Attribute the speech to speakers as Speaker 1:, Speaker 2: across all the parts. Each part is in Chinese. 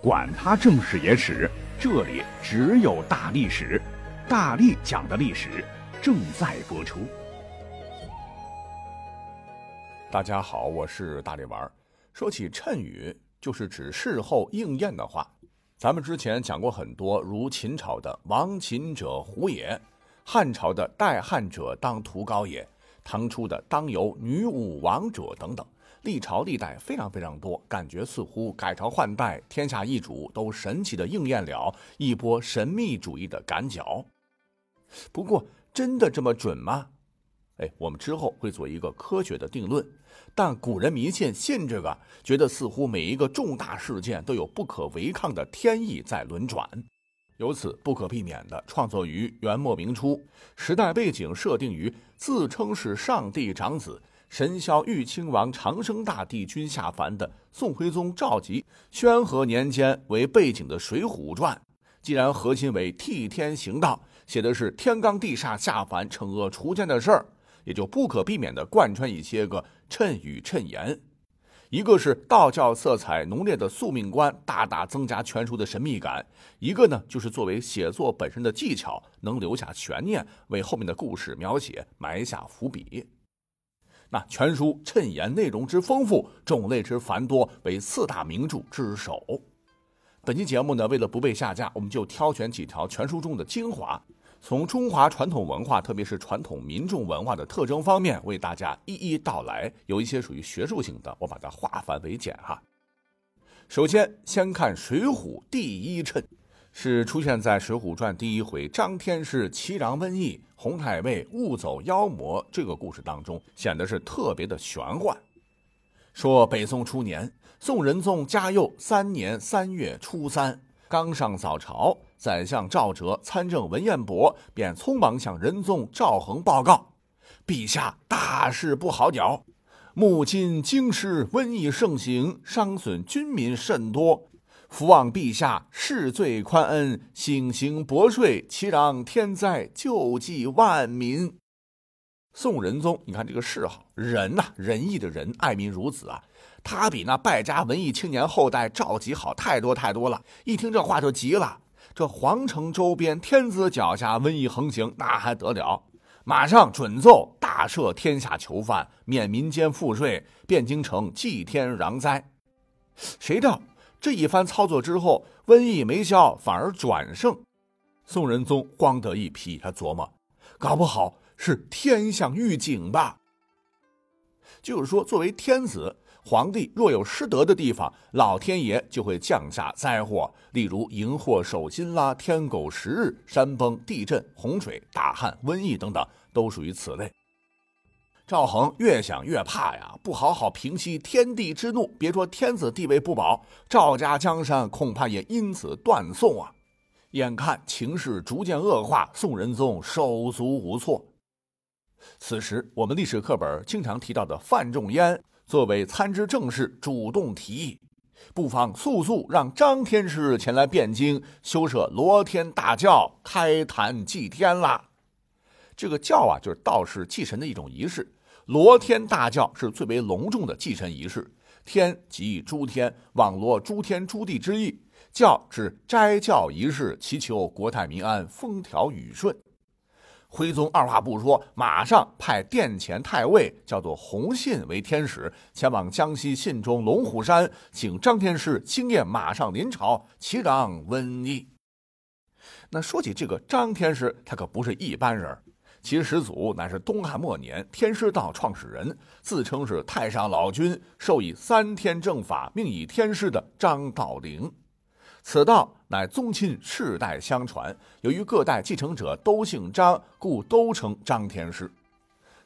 Speaker 1: 管他正史野史，这里只有大历史，大力讲的历史正在播出。
Speaker 2: 大家好，我是大力丸。说起谶语，就是指事后应验的话。咱们之前讲过很多，如秦朝的“亡秦者胡也”，汉朝的“代汉者当屠高也”，唐初的“当有女武王者”等等。历朝历代非常非常多，感觉似乎改朝换代、天下易主都神奇的应验了一波神秘主义的赶脚。不过，真的这么准吗？哎，我们之后会做一个科学的定论。但古人迷信，信这个，觉得似乎每一个重大事件都有不可违抗的天意在轮转，由此不可避免的创作于元末明初，时代背景设定于自称是上帝长子。神霄玉清王长生大帝君下凡的宋徽宗赵佶宣和年间为背景的《水浒传》，既然核心为替天行道，写的是天罡地煞下凡惩恶除奸的事儿，也就不可避免的贯穿一些个谶语谶言。一个是道教色彩浓烈的宿命观，大大增加全书的神秘感；一个呢，就是作为写作本身的技巧，能留下悬念，为后面的故事描写埋下伏笔。那全书谶言内容之丰富，种类之繁多，为四大名著之首。本期节目呢，为了不被下架，我们就挑选几条全书中的精华，从中华传统文化，特别是传统民众文化的特征方面，为大家一一道来。有一些属于学术性的，我把它化繁为简哈。首先，先看《水浒》第一谶。是出现在《水浒传》第一回张天师齐禳瘟疫，洪太尉误走妖魔这个故事当中，显得是特别的玄幻。说北宋初年，宋仁宗嘉佑三年三月初三，刚上早朝，宰相赵哲参政文彦博便匆忙向仁宗赵恒报告：“陛下，大事不好搅，目今京师瘟疫盛行，伤损军民甚多。”福望陛下赦罪宽恩，省行薄税，其让天灾，救济万民。宋仁宗，你看这个谥号，仁呐，仁义的仁，爱民如子啊。他比那败家文艺青年后代赵佶好太多太多了。一听这话就急了，这皇城周边天子脚下瘟疫横行，那还得了？马上准奏大赦天下囚犯，免民间赋税，汴京城祭天攘灾。谁道？这一番操作之后，瘟疫没消，反而转盛。宋仁宗慌得一批，他琢磨，搞不好是天象预警吧？就是说，作为天子，皇帝若有失德的地方，老天爷就会降下灾祸，例如荧惑守心啦、天狗食日、山崩、地震、洪水、大旱、瘟疫等等，都属于此类。赵恒越想越怕呀，不好好平息天地之怒，别说天子地位不保，赵家江山恐怕也因此断送啊！眼看情势逐渐恶化，宋仁宗手足无措。此时，我们历史课本经常提到的范仲淹作为参知政事，主动提议，不妨速速让张天师前来汴京修设罗天大教，开坛祭天啦！这个教啊，就是道士祭神的一种仪式。罗天大教是最为隆重的祭神仪式，天即诸天，网罗诸天诸地之意；教是斋教仪式，祈求国泰民安、风调雨顺。徽宗二话不说，马上派殿前太尉叫做洪信为天使，前往江西信中龙虎山，请张天师经验马上临朝，祈攘瘟疫。那说起这个张天师，他可不是一般人。其始祖乃是东汉末年天师道创始人，自称是太上老君，授以三天正法，命以天师的张道陵。此道乃宗亲世代相传，由于各代继承者都姓张，故都称张天师。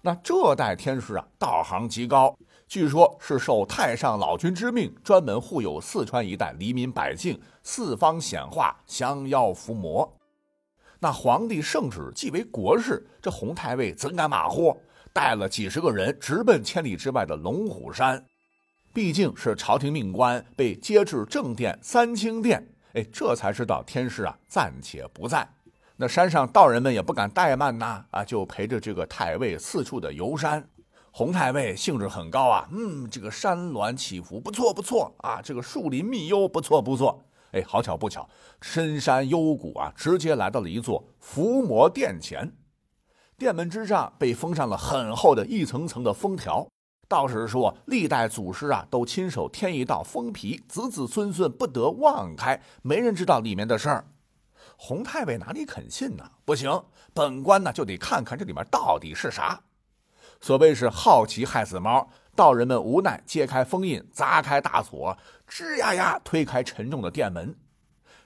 Speaker 2: 那这代天师啊，道行极高，据说是受太上老君之命，专门护佑四川一带黎民百姓，四方显化，降妖伏魔。那皇帝圣旨既为国事，这洪太尉怎敢马虎？带了几十个人直奔千里之外的龙虎山，毕竟是朝廷命官，被接至正殿三清殿。哎，这才知道天师啊暂且不在。那山上道人们也不敢怠慢呐，啊，就陪着这个太尉四处的游山。洪太尉兴致很高啊，嗯，这个山峦起伏不错不错啊，这个树林密幽不错不错。哎，好巧不巧，深山幽谷啊，直接来到了一座伏魔殿前。殿门之上被封上了很厚的一层层的封条。道士说，历代祖师啊，都亲手添一道封皮，子子孙孙不得妄开，没人知道里面的事儿。洪太尉哪里肯信呢？不行，本官呢就得看看这里面到底是啥。所谓是好奇害死猫，道人们无奈揭开封印，砸开大锁，吱呀呀推开沉重的殿门。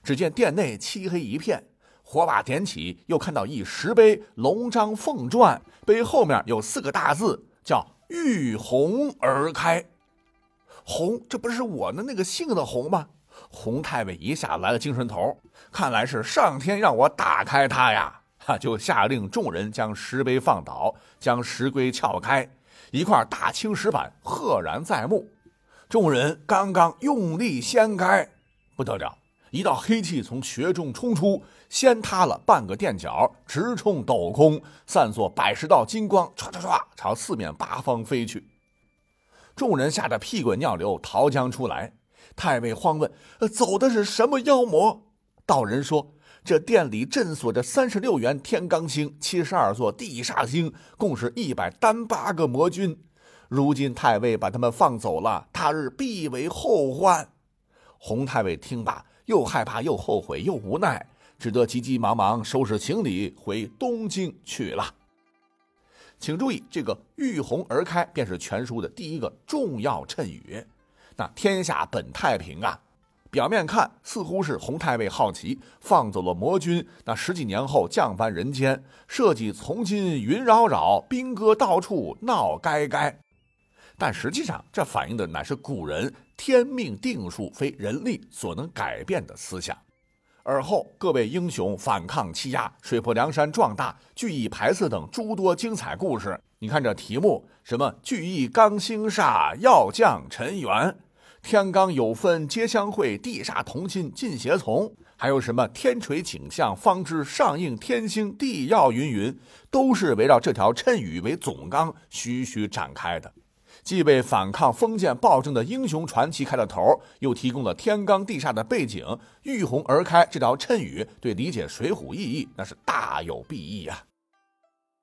Speaker 2: 只见殿内漆黑一片，火把点起，又看到一石碑龙章凤篆，碑后面有四个大字，叫“玉红而开”。红，这不是我的那个姓的红吗？洪太尉一下来了精神头，看来是上天让我打开它呀！哈，就下令众人将石碑放倒，将石龟撬开，一块大青石板赫然在目。众人刚刚用力掀开，不得了，一道黑气从穴中冲出，掀塌了半个垫脚，直冲斗空，散作百十道金光，唰唰唰朝四面八方飞去。众人吓得屁滚尿流，逃将出来。太尉慌问：“走的是什么妖魔？”道人说：“这殿里镇锁着三十六元天罡星，七十二座地煞星，共是一百单八个魔君。如今太尉把他们放走了，他日必为后患。”洪太尉听罢，又害怕又后悔又无奈，只得急急忙忙收拾行李回东京去了。请注意，这个“遇红而开”便是全书的第一个重要谶语。那天下本太平啊！表面看似乎是洪太尉好奇放走了魔君，那十几年后降凡人间，设计从今云扰扰，兵戈到处闹该该。但实际上，这反映的乃是古人天命定数，非人力所能改变的思想。而后各位英雄反抗欺压，水泊梁山壮大，聚义排刺等诸多精彩故事。你看这题目，什么聚义刚星煞，要降尘元。天罡有分皆相会，地煞同心尽协从。还有什么天垂景象，方知上应天星地耀云云，都是围绕这条谶语为总纲，徐徐展开的。既为反抗封建暴政的英雄传奇开了头，又提供了天罡地煞的背景。玉红而开这条谶语，对理解《水浒》意义那是大有裨益呀。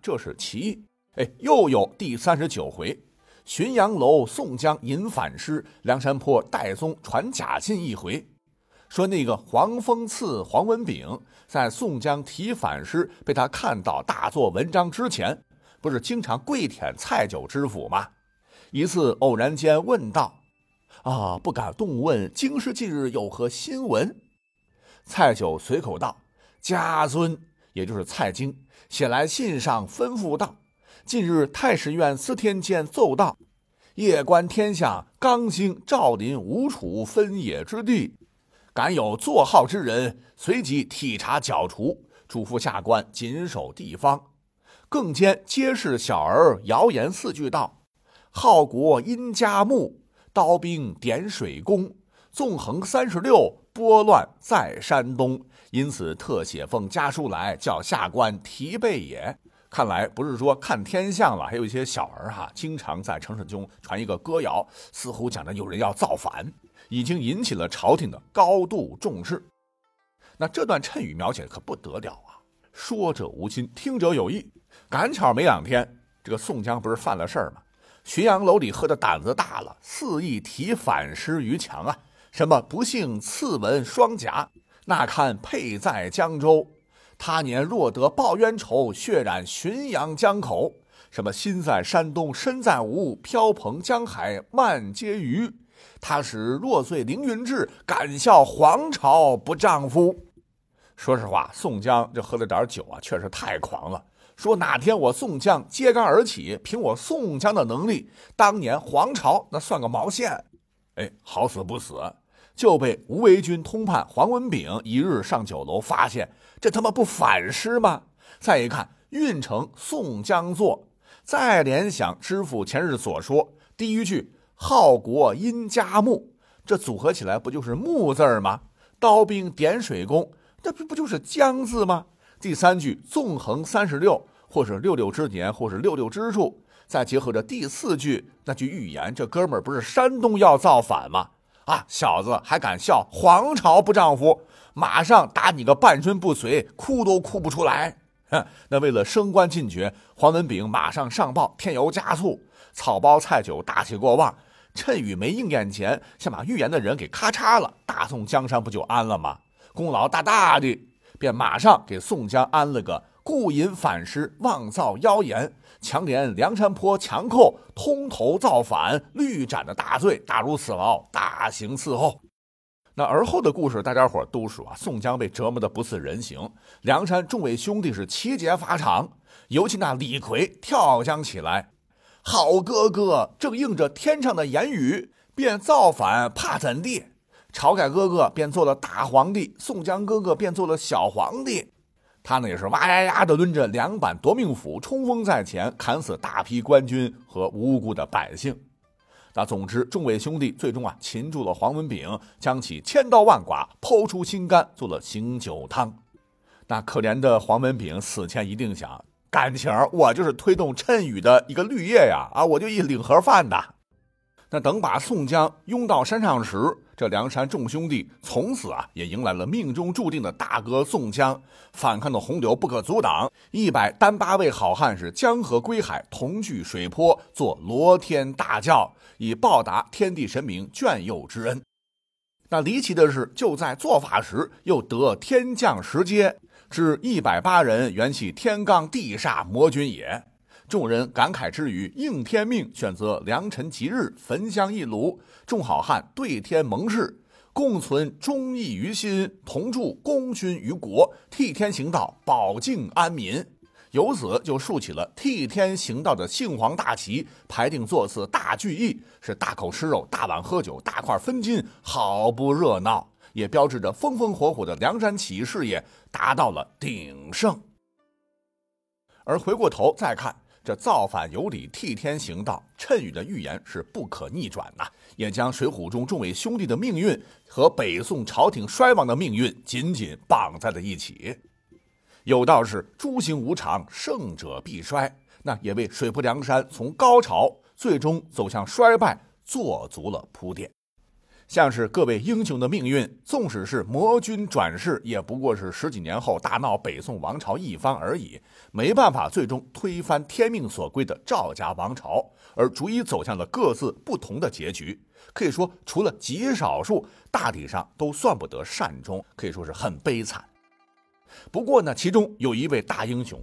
Speaker 2: 这是其一。哎，又有第三十九回。浔阳楼宋江引反诗，梁山坡戴宗传假信一回，说那个黄风刺黄文炳在宋江提反诗被他看到大做文章之前，不是经常跪舔蔡九知府吗？一次偶然间问道：“啊，不敢动问，京师近日有何新闻？”蔡九随口道：“家尊，也就是蔡京，写来信上吩咐道。”近日，太史院司天监奏道：夜观天象，刚星照临吴楚分野之地，敢有作号之人，随即体察剿除，嘱咐下官谨守地方。更兼揭示小儿谣言四句道：号国殷家木，刀兵点水攻，纵横三十六，拨乱在山东。因此特写封家书来，叫下官提备也。看来不是说看天象了，还有一些小儿哈，经常在城市中传一个歌谣，似乎讲着有人要造反，已经引起了朝廷的高度重视。那这段谶语描写可不得了啊！说者无心，听者有意。赶巧没两天，这个宋江不是犯了事儿吗？浔阳楼里喝的胆子大了，肆意提反诗于墙啊！什么不幸刺文双颊，那堪配在江州。他年若得报冤仇，血染浔阳江口。什么心在山东，身在吴，飘蓬江海漫皆鱼。他使若遂凌云志，敢笑皇朝不丈夫。说实话，宋江这喝了点酒啊，确实太狂了。说哪天我宋江揭竿而起，凭我宋江的能力，当年皇朝那算个毛线？哎，好死不死，就被吴为军通判黄文炳一日上酒楼发现。这他妈不反诗吗？再一看运城宋江作，再联想知府前日所说第一句“号国殷家木”，这组合起来不就是木字吗？刀兵点水攻，这不不就是江字吗？第三句“纵横三十六”，或是六六之年，或是六六之处，再结合着第四句那句预言，这哥们儿不是山东要造反吗？啊，小子还敢笑皇朝不丈夫？马上打你个半身不遂，哭都哭不出来。哼，那为了升官进爵，黄文炳马上上报添油加醋，草包菜酒大喜过望。趁雨没应验前，先把预言的人给咔嚓了，大宋江山不就安了吗？功劳大大的，便马上给宋江安了个故引反诗，妄造妖言，强连梁山坡强寇通头造反、律斩的大罪，打入死牢，大刑伺候。那而后的故事，大家伙都说啊，宋江被折磨的不似人形，梁山众位兄弟是齐节法场，尤其那李逵跳江起来，好哥哥正应着天上的言语，便造反怕怎地？晁盖哥哥便做了大皇帝，宋江哥哥便做了小皇帝，他呢也是哇呀呀的抡着两板夺命斧冲锋在前，砍死大批官军和无辜的百姓。那总之，众位兄弟最终啊擒住了黄文炳，将其千刀万剐，剖出心肝，做了醒酒汤。那可怜的黄文炳死前一定想：感情我就是推动谶语的一个绿叶呀！啊，我就一领盒饭的。那等把宋江拥到山上时，这梁山众兄弟从此啊也迎来了命中注定的大哥宋江。反抗的洪流不可阻挡，一百单八位好汉是江河归海，同聚水泊，做罗天大教，以报答天地神明眷佑之恩。那离奇的是，就在做法时，又得天降石阶，至一百八人原系天罡地煞魔君也。众人感慨之余，应天命，选择良辰吉日，焚香一炉，众好汉对天盟誓，共存忠义于心，同助功勋于国，替天行道，保境安民。由此就竖起了替天行道的杏黄大旗，排定座次，大聚义，是大口吃肉，大碗喝酒，大块分金，好不热闹，也标志着风风火火的梁山起义事业达到了鼎盛。而回过头再看。这造反有理，替天行道，谶语的预言是不可逆转呐，也将《水浒》中众位兄弟的命运和北宋朝廷衰亡的命运紧紧绑在了一起。有道是“诸行无常，胜者必衰”，那也为水泊梁山从高潮最终走向衰败做足了铺垫。像是各位英雄的命运，纵使是魔君转世，也不过是十几年后大闹北宋王朝一方而已，没办法最终推翻天命所归的赵家王朝，而逐一走向了各自不同的结局。可以说，除了极少数，大体上都算不得善终，可以说是很悲惨。不过呢，其中有一位大英雄，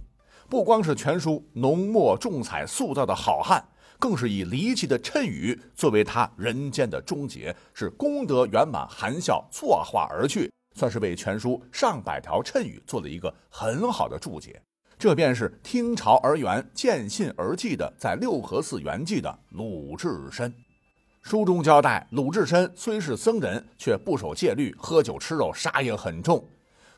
Speaker 2: 不光是全书浓墨重彩塑造的好汉。更是以离奇的谶语作为他人间的终结，是功德圆满，含笑作画而去，算是为全书上百条谶语做了一个很好的注解。这便是听潮而圆，见信而记的在六合寺圆寂的鲁智深。书中交代，鲁智深虽是僧人，却不守戒律，喝酒吃肉，杀业很重。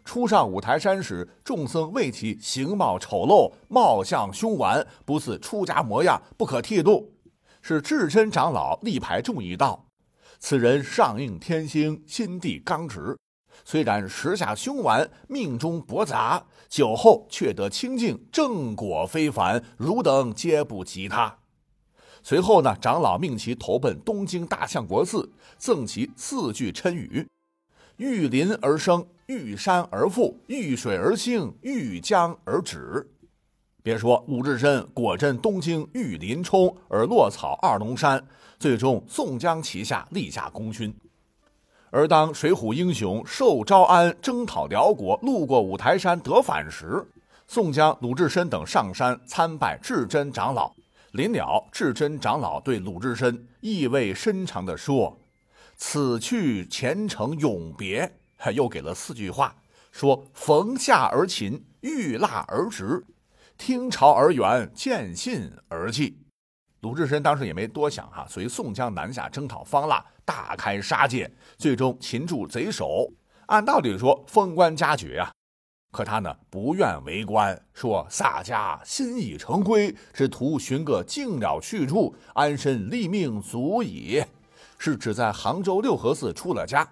Speaker 2: 初上五台山时，众僧谓其形貌丑陋，貌相凶顽，不似出家模样，不可剃度。是智真长老力排众议道：“此人上应天星，心地刚直。虽然时下凶顽，命中驳杂，酒后却得清净，正果非凡。汝等皆不及他。”随后呢，长老命其投奔东京大相国寺，赠其四句谶语：“遇林而生。”遇山而富，遇水而兴，遇江而止。别说鲁智深果真东京遇林冲而落草二龙山，最终宋江旗下立下功勋。而当水浒英雄受招安征讨辽国，路过五台山得反时，宋江、鲁智深等上山参拜智真长老。临了，智真长老对鲁智深意味深长地说：“此去前程永别。”他又给了四句话，说：“逢夏而勤，遇腊而直，听潮而圆，见信而记。”鲁智深当时也没多想哈，随宋江南下征讨方腊，大开杀戒，最终擒住贼首。按道理说封官加爵呀，可他呢不愿为官，说萨家心已成灰，只图寻个静了去处，安身立命足矣。是指在杭州六合寺出了家。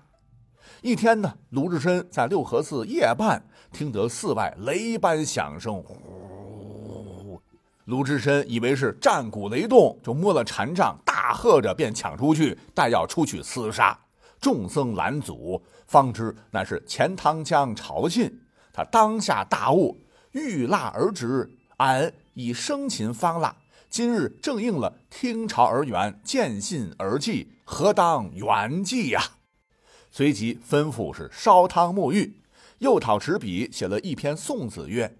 Speaker 2: 一天呢，鲁智深在六合寺夜半，听得寺外雷般响声，呼！鲁智深以为是战鼓雷动，就摸了禅杖，大喝着便抢出去，待要出去厮杀。众僧拦阻，方知那是钱塘江朝信。他当下大悟，欲辣而止。俺已生擒方腊，今日正应了听朝而远，见信而祭，何当远祭呀？随即吩咐是烧汤沐浴，又讨纸笔写了一篇颂子，曰：“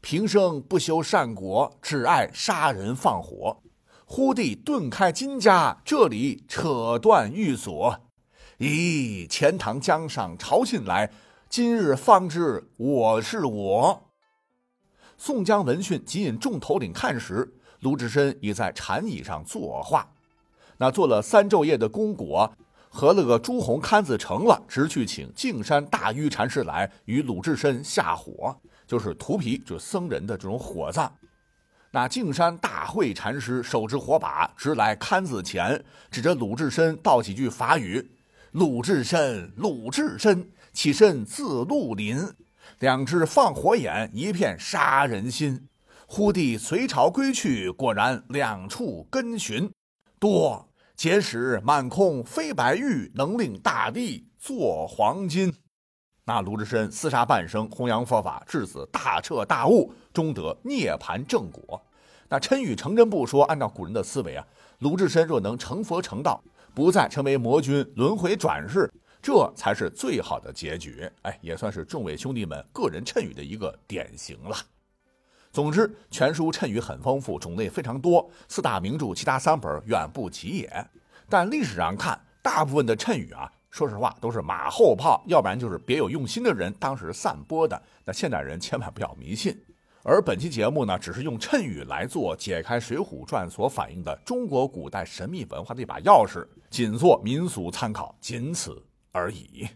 Speaker 2: 平生不修善果，只爱杀人放火。忽地顿开金家，这里扯断玉锁。咦，钱塘江上朝觐来，今日方知我是我。”宋江闻讯，即引众头领看时，鲁智深已在禅椅上作画。那做了三昼夜的功果，和了个朱红龛子成了，直去请径山大愚禅师来与鲁智深下火，就是涂皮，就是僧人的这种火葬。那径山大慧禅师手执火把，直来龛子前，指着鲁智深道几句法语：“鲁智深，鲁智深，起身自绿林。”两只放火眼，一片杀人心。忽地隋朝归去，果然两处跟寻。多结使满空飞白玉，能令大地作黄金。那鲁智深厮杀半生，弘扬佛法，至此大彻大悟，终得涅槃正果。那谶语成真不说，按照古人的思维啊，鲁智深若能成佛成道，不再成为魔君，轮回转世。这才是最好的结局，哎，也算是众位兄弟们个人谶语的一个典型了。总之，全书谶语很丰富，种类非常多，四大名著其他三本远不及也。但历史上看，大部分的谶语啊，说实话都是马后炮，要不然就是别有用心的人当时散播的。那现代人千万不要迷信。而本期节目呢，只是用谶语来做解开《水浒传》所反映的中国古代神秘文化的一把钥匙，仅做民俗参考，仅此。而已。